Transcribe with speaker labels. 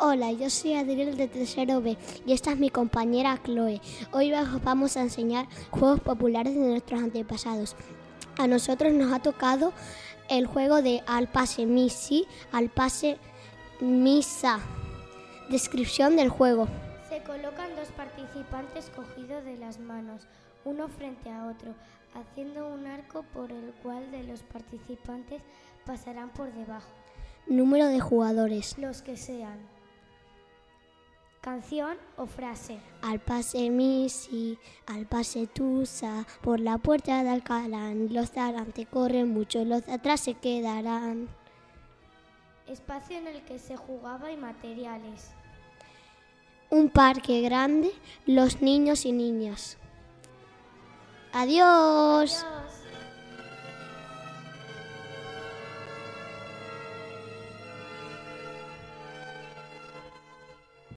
Speaker 1: Hola, yo soy Adriel de Tercero B y esta es mi compañera Chloe. Hoy os vamos a enseñar juegos populares de nuestros antepasados. A nosotros nos ha tocado el juego de al pase misi, al pase misa. Descripción del juego.
Speaker 2: Se colocan dos participantes cogidos de las manos, uno frente a otro, haciendo un arco por el cual de los participantes pasarán por debajo.
Speaker 1: Número de jugadores.
Speaker 2: Los que sean. Canción o frase.
Speaker 1: Al pase misi, al pase tusa, por la puerta de Alcalán. Los de adelante corren mucho, los de atrás se quedarán.
Speaker 2: Espacio en el que se jugaba y materiales.
Speaker 1: Un parque grande, los niños y niñas. Adiós.
Speaker 2: Adiós.